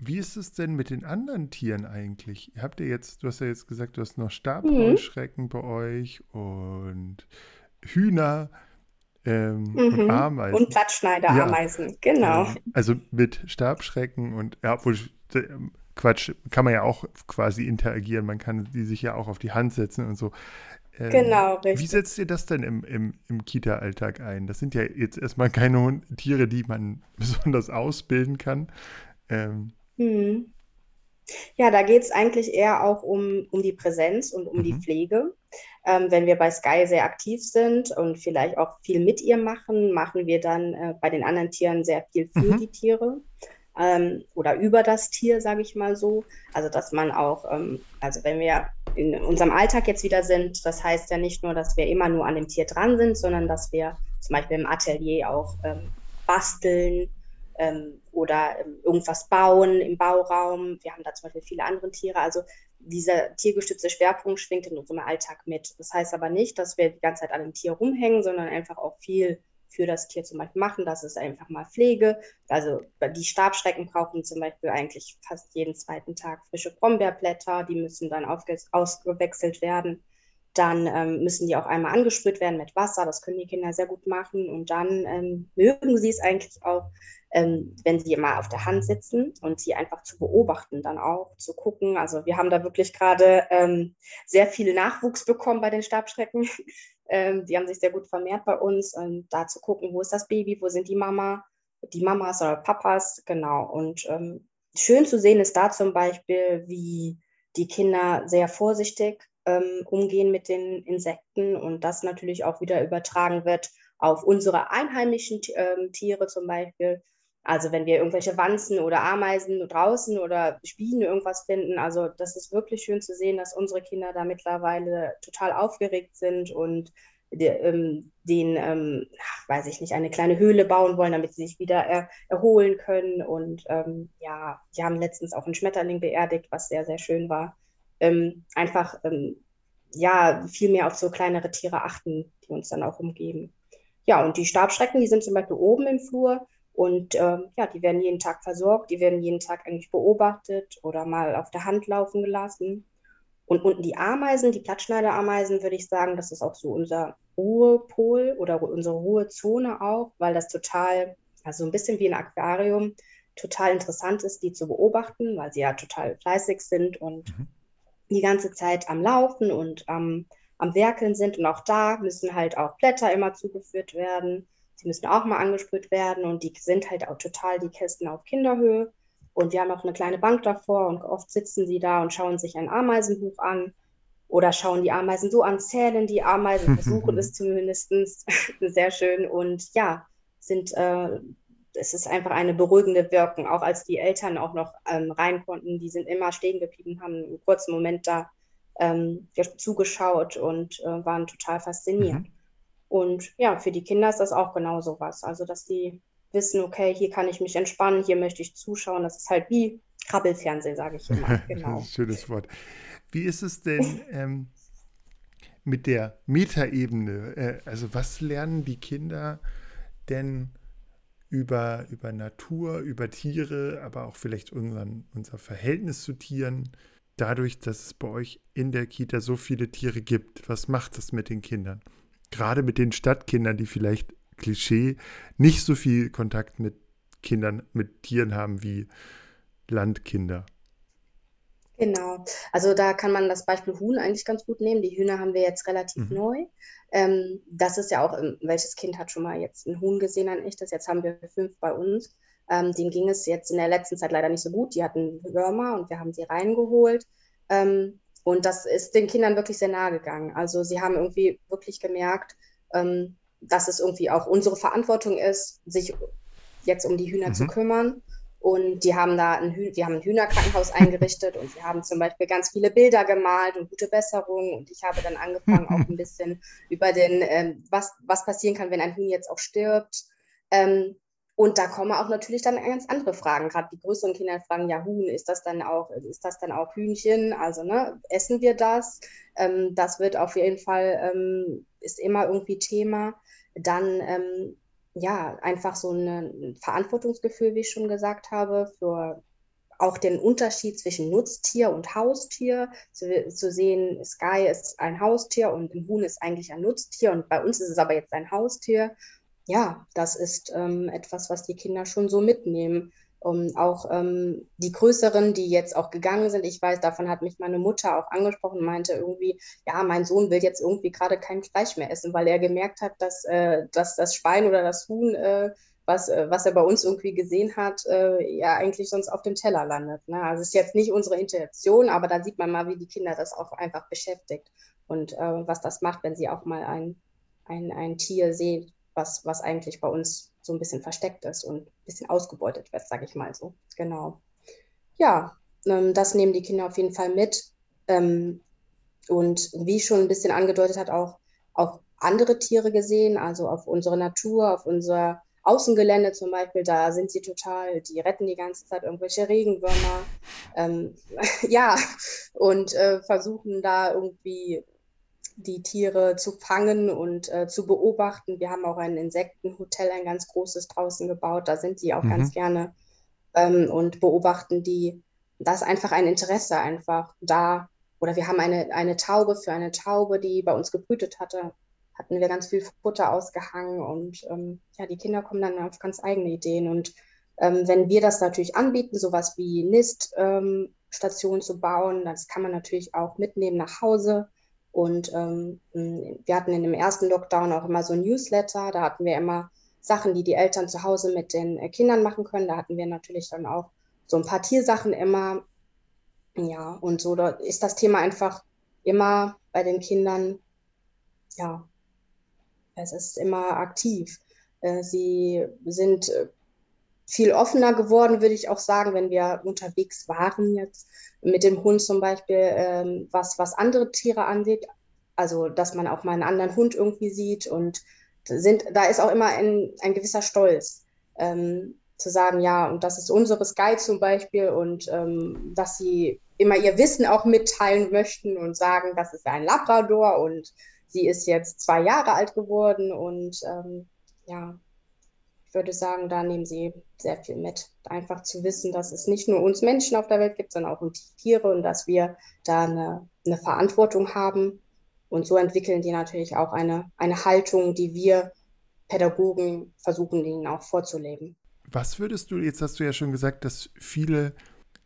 Wie ist es denn mit den anderen Tieren eigentlich? Habt ihr jetzt, du hast ja jetzt gesagt, du hast noch Stabheuschrecken mhm. bei euch und Hühner ähm, mhm. und Ameisen. Und Blattschneiderameisen, ja. genau. Also mit Stabschrecken und, ja, obwohl, ähm, Quatsch, kann man ja auch quasi interagieren. Man kann die sich ja auch auf die Hand setzen und so. Ähm, genau, richtig. Wie setzt ihr das denn im, im, im Kita-Alltag ein? Das sind ja jetzt erstmal keine Tiere, die man besonders ausbilden kann. Ähm, hm. Ja, da geht es eigentlich eher auch um, um die Präsenz und um mhm. die Pflege. Ähm, wenn wir bei Sky sehr aktiv sind und vielleicht auch viel mit ihr machen, machen wir dann äh, bei den anderen Tieren sehr viel für mhm. die Tiere ähm, oder über das Tier, sage ich mal so. Also dass man auch, ähm, also wenn wir in unserem Alltag jetzt wieder sind, das heißt ja nicht nur, dass wir immer nur an dem Tier dran sind, sondern dass wir zum Beispiel im Atelier auch ähm, basteln ähm, oder ähm, irgendwas bauen im Bauraum. Wir haben da zum Beispiel viele andere Tiere. Also dieser tiergestützte Schwerpunkt schwingt in unserem Alltag mit. Das heißt aber nicht, dass wir die ganze Zeit an dem Tier rumhängen, sondern einfach auch viel für das Tier zum Beispiel machen. Das ist einfach mal Pflege. Also die Stabschrecken brauchen zum Beispiel eigentlich fast jeden zweiten Tag frische Brombeerblätter. Die müssen dann ausgewechselt werden. Dann ähm, müssen die auch einmal angesprüht werden mit Wasser. Das können die Kinder sehr gut machen. Und dann ähm, mögen sie es eigentlich auch, ähm, wenn sie mal auf der Hand sitzen und sie einfach zu beobachten, dann auch zu gucken. Also wir haben da wirklich gerade ähm, sehr viel Nachwuchs bekommen bei den Stabschrecken. ähm, die haben sich sehr gut vermehrt bei uns und da zu gucken, wo ist das Baby, wo sind die Mama, die Mamas oder Papas, genau. Und ähm, schön zu sehen ist da zum Beispiel, wie die Kinder sehr vorsichtig ähm, umgehen mit den Insekten und das natürlich auch wieder übertragen wird auf unsere einheimischen ähm, Tiere zum Beispiel. Also wenn wir irgendwelche Wanzen oder Ameisen draußen oder Bienen irgendwas finden, also das ist wirklich schön zu sehen, dass unsere Kinder da mittlerweile total aufgeregt sind und ähm, den, ähm, weiß ich nicht, eine kleine Höhle bauen wollen, damit sie sich wieder er, erholen können. Und ähm, ja, die haben letztens auch einen Schmetterling beerdigt, was sehr, sehr schön war ähm, einfach ähm, ja viel mehr auf so kleinere Tiere achten, die uns dann auch umgeben. Ja, und die Stabschrecken, die sind zum Beispiel oben im Flur und ähm, ja, die werden jeden Tag versorgt, die werden jeden Tag eigentlich beobachtet oder mal auf der Hand laufen gelassen. Und unten die Ameisen, die Plattschneiderameisen, würde ich sagen, das ist auch so unser Ruhepol oder unsere Ruhezone auch, weil das total, also ein bisschen wie ein Aquarium, total interessant ist, die zu beobachten, weil sie ja total fleißig sind und mhm die ganze Zeit am Laufen und am, am Werkeln sind. Und auch da müssen halt auch Blätter immer zugeführt werden. Sie müssen auch mal angesprüht werden und die sind halt auch total die Kästen auf Kinderhöhe. Und wir haben auch eine kleine Bank davor und oft sitzen sie da und schauen sich ein Ameisenbuch an oder schauen die Ameisen so an, zählen die Ameisen, versuchen es zumindest sehr schön und ja, sind äh, es ist einfach eine beruhigende Wirkung. Auch als die Eltern auch noch ähm, rein konnten, die sind immer stehen geblieben, haben einen kurzen Moment da ähm, zugeschaut und äh, waren total fasziniert. Und ja, für die Kinder ist das auch genau so was. Also, dass die wissen, okay, hier kann ich mich entspannen, hier möchte ich zuschauen. Das ist halt wie Krabbelfernsehen, sage ich immer. Genau. Schönes Wort. Wie ist es denn ähm, mit der Metaebene? Äh, also, was lernen die Kinder denn? über, über Natur, über Tiere, aber auch vielleicht unseren, unser Verhältnis zu Tieren. Dadurch, dass es bei euch in der Kita so viele Tiere gibt, was macht das mit den Kindern? Gerade mit den Stadtkindern, die vielleicht Klischee nicht so viel Kontakt mit Kindern, mit Tieren haben wie Landkinder. Genau. Also da kann man das Beispiel Huhn eigentlich ganz gut nehmen. Die Hühner haben wir jetzt relativ mhm. neu. Ähm, das ist ja auch, ähm, welches Kind hat schon mal jetzt ein Huhn gesehen, ein echtes? Jetzt haben wir fünf bei uns. Ähm, denen ging es jetzt in der letzten Zeit leider nicht so gut. Die hatten Würmer und wir haben sie reingeholt. Ähm, und das ist den Kindern wirklich sehr nahe gegangen. Also sie haben irgendwie wirklich gemerkt, ähm, dass es irgendwie auch unsere Verantwortung ist, sich jetzt um die Hühner mhm. zu kümmern. Und die haben da ein, die haben ein Hühnerkrankenhaus eingerichtet und sie haben zum Beispiel ganz viele Bilder gemalt und gute Besserungen. Und ich habe dann angefangen, auch ein bisschen über den, ähm, was, was passieren kann, wenn ein Huhn jetzt auch stirbt. Ähm, und da kommen auch natürlich dann ganz andere Fragen. Gerade die größeren Kinder fragen, ja, Huhn, ist das dann auch, ist das dann auch Hühnchen? Also, ne, essen wir das? Ähm, das wird auf jeden Fall, ähm, ist immer irgendwie Thema. Dann ähm, ja, einfach so ein Verantwortungsgefühl, wie ich schon gesagt habe, für auch den Unterschied zwischen Nutztier und Haustier, zu, zu, sehen, Sky ist ein Haustier und ein Huhn ist eigentlich ein Nutztier und bei uns ist es aber jetzt ein Haustier. Ja, das ist ähm, etwas, was die Kinder schon so mitnehmen. Um, auch ähm, die größeren, die jetzt auch gegangen sind, ich weiß, davon hat mich meine Mutter auch angesprochen, meinte irgendwie, ja, mein Sohn will jetzt irgendwie gerade kein Fleisch mehr essen, weil er gemerkt hat, dass, äh, dass das Schwein oder das Huhn, äh, was, äh, was er bei uns irgendwie gesehen hat, äh, ja eigentlich sonst auf dem Teller landet. Ne? Also ist jetzt nicht unsere Intention, aber da sieht man mal, wie die Kinder das auch einfach beschäftigt und äh, was das macht, wenn sie auch mal ein, ein, ein Tier sehen, was, was eigentlich bei uns so ein bisschen versteckt ist und ein bisschen ausgebeutet wird, sage ich mal so. Genau. Ja, ähm, das nehmen die Kinder auf jeden Fall mit. Ähm, und wie schon ein bisschen angedeutet hat, auch, auch andere Tiere gesehen, also auf unsere Natur, auf unser Außengelände zum Beispiel, da sind sie total, die retten die ganze Zeit irgendwelche Regenwürmer. Ähm, ja, und äh, versuchen da irgendwie die Tiere zu fangen und äh, zu beobachten. Wir haben auch ein Insektenhotel, ein ganz großes draußen gebaut. Da sind sie auch mhm. ganz gerne ähm, und beobachten die. Da ist einfach ein Interesse einfach da. Oder wir haben eine, eine Taube für eine Taube, die bei uns gebrütet hatte. Hatten wir ganz viel Futter ausgehangen und ähm, ja, die Kinder kommen dann auf ganz eigene Ideen. Und ähm, wenn wir das natürlich anbieten, sowas wie Niststationen ähm, zu bauen, das kann man natürlich auch mitnehmen nach Hause und ähm, wir hatten in dem ersten Lockdown auch immer so ein Newsletter. Da hatten wir immer Sachen, die die Eltern zu Hause mit den äh, Kindern machen können. Da hatten wir natürlich dann auch so ein paar Tiersachen immer. Ja, und so da ist das Thema einfach immer bei den Kindern, ja, es ist immer aktiv. Äh, sie sind äh, viel offener geworden, würde ich auch sagen, wenn wir unterwegs waren jetzt mit dem Hund zum Beispiel, ähm, was, was andere Tiere angeht. Also, dass man auch mal einen anderen Hund irgendwie sieht und sind, da ist auch immer ein, ein gewisser Stolz, ähm, zu sagen, ja, und das ist unsere Sky zum Beispiel und ähm, dass sie immer ihr Wissen auch mitteilen möchten und sagen, das ist ein Labrador und sie ist jetzt zwei Jahre alt geworden und ähm, ja, würde sagen, da nehmen sie sehr viel mit. Einfach zu wissen, dass es nicht nur uns Menschen auf der Welt gibt, sondern auch um die Tiere und dass wir da eine, eine Verantwortung haben. Und so entwickeln die natürlich auch eine, eine Haltung, die wir Pädagogen versuchen, ihnen auch vorzuleben. Was würdest du, jetzt hast du ja schon gesagt, dass viele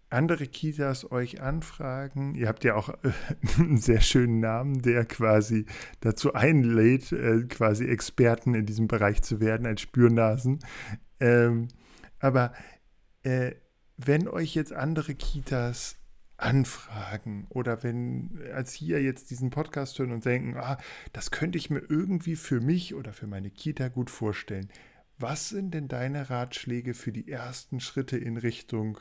andere Kitas euch anfragen. Ihr habt ja auch äh, einen sehr schönen Namen, der quasi dazu einlädt, äh, quasi Experten in diesem Bereich zu werden, als Spürnasen. Ähm, aber äh, wenn euch jetzt andere Kitas anfragen oder wenn als hier jetzt diesen Podcast hören und denken, ah, das könnte ich mir irgendwie für mich oder für meine Kita gut vorstellen. Was sind denn deine Ratschläge für die ersten Schritte in Richtung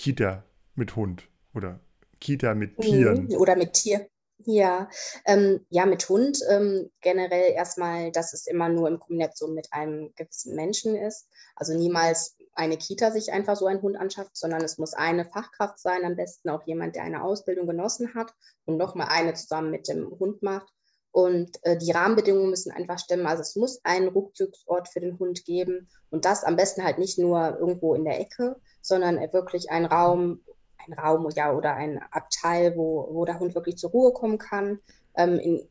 Kita mit Hund oder Kita mit mhm. Tieren. Oder mit Tier. Ja, ähm, ja, mit Hund ähm, generell erstmal, dass es immer nur in Kombination mit einem gewissen Menschen ist. Also niemals eine Kita sich einfach so einen Hund anschafft, sondern es muss eine Fachkraft sein, am besten auch jemand, der eine Ausbildung genossen hat und nochmal eine zusammen mit dem Hund macht. Und äh, die Rahmenbedingungen müssen einfach stimmen. Also es muss einen Rückzugsort für den Hund geben und das am besten halt nicht nur irgendwo in der Ecke, sondern wirklich ein Raum, ein Raum ja, oder ein Abteil, wo, wo der Hund wirklich zur Ruhe kommen kann. Ähm, in,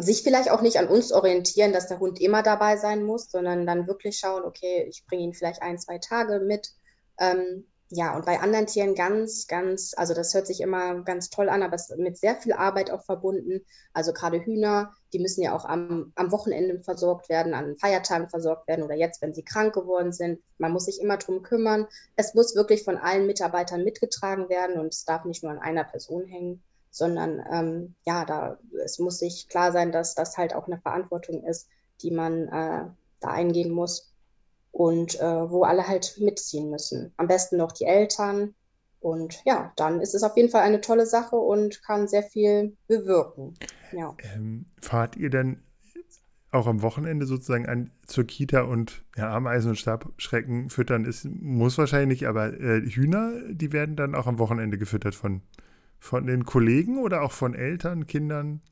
sich vielleicht auch nicht an uns orientieren, dass der Hund immer dabei sein muss, sondern dann wirklich schauen, okay, ich bringe ihn vielleicht ein, zwei Tage mit. Ähm, ja, und bei anderen Tieren ganz, ganz, also das hört sich immer ganz toll an, aber es ist mit sehr viel Arbeit auch verbunden. Also gerade Hühner, die müssen ja auch am, am Wochenende versorgt werden, an Feiertagen versorgt werden oder jetzt, wenn sie krank geworden sind. Man muss sich immer drum kümmern. Es muss wirklich von allen Mitarbeitern mitgetragen werden und es darf nicht nur an einer Person hängen, sondern ähm, ja, da, es muss sich klar sein, dass das halt auch eine Verantwortung ist, die man äh, da eingehen muss und äh, wo alle halt mitziehen müssen. Am besten noch die Eltern. Und ja, dann ist es auf jeden Fall eine tolle Sache und kann sehr viel bewirken. Ja. Ähm, fahrt ihr dann auch am Wochenende sozusagen an, zur Kita und ja, Ameisen und Stabschrecken füttern ist, muss wahrscheinlich, aber äh, Hühner, die werden dann auch am Wochenende gefüttert von, von den Kollegen oder auch von Eltern, Kindern?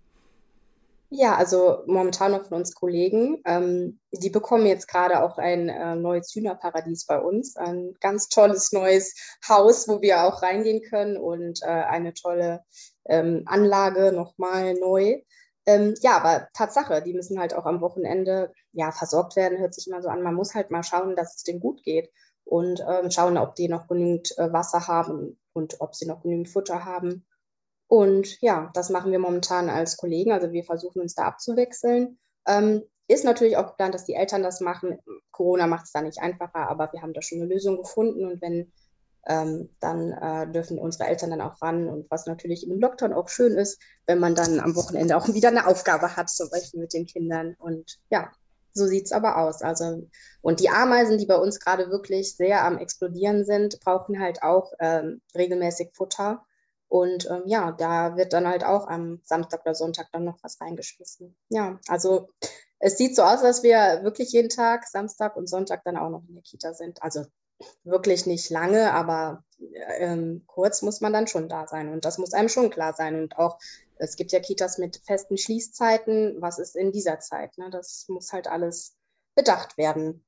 Ja, also momentan noch von uns Kollegen. Ähm, die bekommen jetzt gerade auch ein äh, neues Hühnerparadies bei uns. Ein ganz tolles neues Haus, wo wir auch reingehen können und äh, eine tolle ähm, Anlage nochmal neu. Ähm, ja, aber Tatsache, die müssen halt auch am Wochenende ja versorgt werden, hört sich immer so an. Man muss halt mal schauen, dass es denen gut geht und ähm, schauen, ob die noch genügend äh, Wasser haben und ob sie noch genügend Futter haben. Und ja, das machen wir momentan als Kollegen. Also wir versuchen uns da abzuwechseln. Ähm, ist natürlich auch geplant, dass die Eltern das machen. Corona macht es da nicht einfacher, aber wir haben da schon eine Lösung gefunden. Und wenn, ähm, dann äh, dürfen unsere Eltern dann auch ran. Und was natürlich im Lockdown auch schön ist, wenn man dann am Wochenende auch wieder eine Aufgabe hat, zum Beispiel mit den Kindern. Und ja, so sieht es aber aus. Also, und die Ameisen, die bei uns gerade wirklich sehr am Explodieren sind, brauchen halt auch ähm, regelmäßig Futter. Und ähm, ja, da wird dann halt auch am Samstag oder Sonntag dann noch was reingeschmissen. Ja, also es sieht so aus, als wir wirklich jeden Tag, Samstag und Sonntag dann auch noch in der Kita sind. Also wirklich nicht lange, aber ähm, kurz muss man dann schon da sein. Und das muss einem schon klar sein. Und auch, es gibt ja Kitas mit festen Schließzeiten. Was ist in dieser Zeit? Ne? Das muss halt alles bedacht werden.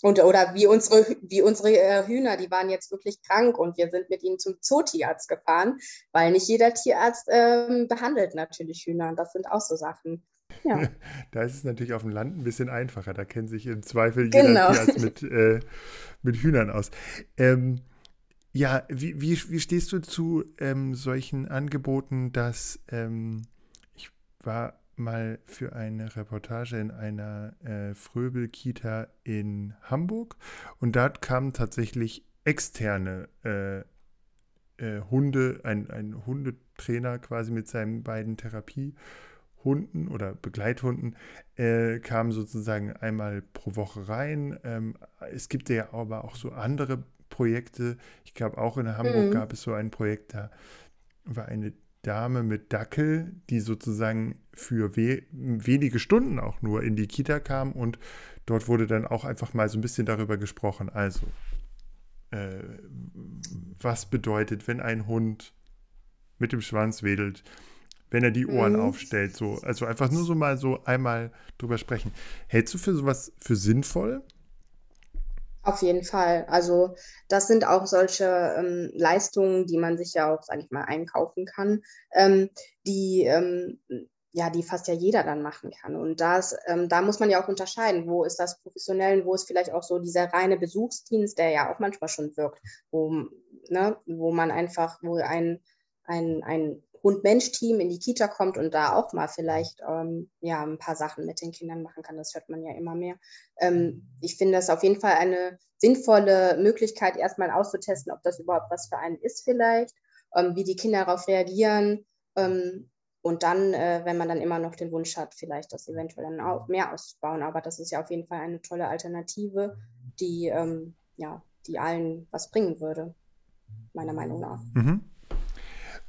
Und, oder wie unsere, wie unsere äh, Hühner, die waren jetzt wirklich krank und wir sind mit ihnen zum Zootierarzt gefahren, weil nicht jeder Tierarzt ähm, behandelt natürlich Hühner. Das sind auch so Sachen. Ja. Da ist es natürlich auf dem Land ein bisschen einfacher. Da kennt sich im Zweifel jeder genau. Tierarzt mit, äh, mit Hühnern aus. Ähm, ja, wie, wie, wie stehst du zu ähm, solchen Angeboten, dass ähm, ich war mal für eine Reportage in einer äh, Fröbel-Kita in Hamburg und dort kamen tatsächlich externe äh, äh, Hunde, ein, ein Hundetrainer quasi mit seinen beiden Therapiehunden oder Begleithunden, äh, kam sozusagen einmal pro Woche rein. Ähm, es gibt ja aber auch so andere Projekte. Ich glaube, auch in Hamburg mhm. gab es so ein Projekt, da war eine Dame mit Dackel, die sozusagen für we wenige Stunden auch nur in die Kita kam und dort wurde dann auch einfach mal so ein bisschen darüber gesprochen. Also, äh, was bedeutet, wenn ein Hund mit dem Schwanz wedelt, wenn er die Ohren mhm. aufstellt, so, also einfach nur so mal so einmal drüber sprechen. Hältst du für sowas für sinnvoll? Auf jeden Fall. Also das sind auch solche ähm, Leistungen, die man sich ja auch, sage ich mal, einkaufen kann, ähm, die ähm, ja, die fast ja jeder dann machen kann. Und das, ähm, da muss man ja auch unterscheiden, wo ist das professionell und wo ist vielleicht auch so dieser reine Besuchsdienst, der ja auch manchmal schon wirkt, wo, ne, wo man einfach, wo ein, ein, ein Hund-Mensch-Team in die Kita kommt und da auch mal vielleicht ähm, ja, ein paar Sachen mit den Kindern machen kann. Das hört man ja immer mehr. Ähm, ich finde das auf jeden Fall eine sinnvolle Möglichkeit, erstmal auszutesten, ob das überhaupt was für einen ist vielleicht, ähm, wie die Kinder darauf reagieren. Ähm, und dann, äh, wenn man dann immer noch den Wunsch hat, vielleicht das eventuell dann auch mehr auszubauen. Aber das ist ja auf jeden Fall eine tolle Alternative, die, ähm, ja, die allen was bringen würde, meiner Meinung nach. Mhm.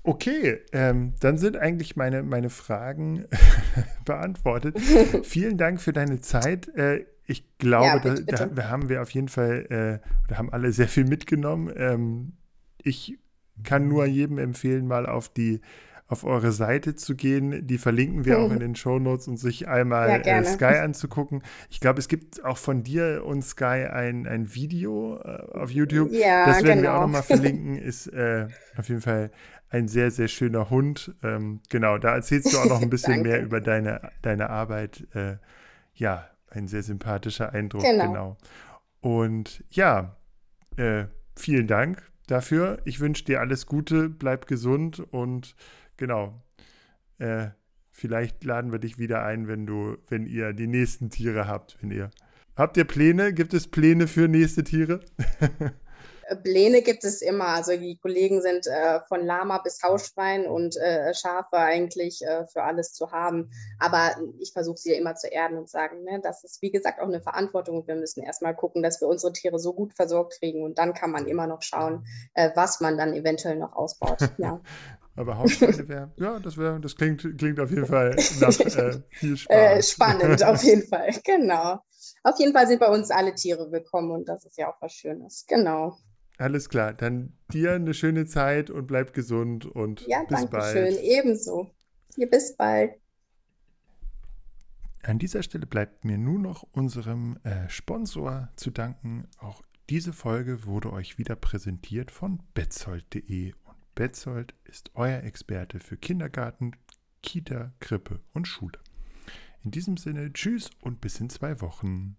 Okay, ähm, dann sind eigentlich meine, meine Fragen beantwortet. Vielen Dank für deine Zeit. Äh, ich glaube, ja, bitte, da, da, haben wir auf jeden Fall, äh, da haben alle sehr viel mitgenommen. Ähm, ich kann nur jedem empfehlen, mal auf die auf eure Seite zu gehen. Die verlinken wir auch in den Shownotes und sich einmal ja, äh, Sky anzugucken. Ich glaube, es gibt auch von dir und Sky ein, ein Video äh, auf YouTube. Ja, das werden genau. wir auch genau. nochmal verlinken. Ist äh, auf jeden Fall ein sehr, sehr schöner Hund. Ähm, genau, da erzählst du auch noch ein bisschen mehr über deine, deine Arbeit. Äh, ja, ein sehr sympathischer Eindruck, genau. genau. Und ja, äh, vielen Dank dafür. Ich wünsche dir alles Gute, bleib gesund und genau. Äh, vielleicht laden wir dich wieder ein, wenn du, wenn ihr die nächsten Tiere habt, wenn ihr. Habt ihr Pläne? Gibt es Pläne für nächste Tiere? Pläne gibt es immer. Also die Kollegen sind äh, von Lama bis Hausschwein und äh, Schafe eigentlich äh, für alles zu haben. Aber ich versuche sie ja immer zu erden und sagen, ne, das ist wie gesagt auch eine Verantwortung und wir müssen erstmal gucken, dass wir unsere Tiere so gut versorgt kriegen und dann kann man immer noch schauen, äh, was man dann eventuell noch ausbaut. Ja. Aber Hausschweine wäre, ja, das wäre, das klingt, klingt auf jeden Fall nach äh, viel äh, Spaß. spannend, auf jeden Fall, genau. Auf jeden Fall sind bei uns alle Tiere willkommen und das ist ja auch was Schönes. Genau. Alles klar, dann dir eine schöne Zeit und bleib gesund und ja, bis danke bald. Schön, ebenso. Hier, bis bald. An dieser Stelle bleibt mir nur noch unserem äh, Sponsor zu danken. Auch diese Folge wurde euch wieder präsentiert von betzold.de und Betzold ist euer Experte für Kindergarten, Kita, Krippe und Schule. In diesem Sinne, tschüss und bis in zwei Wochen.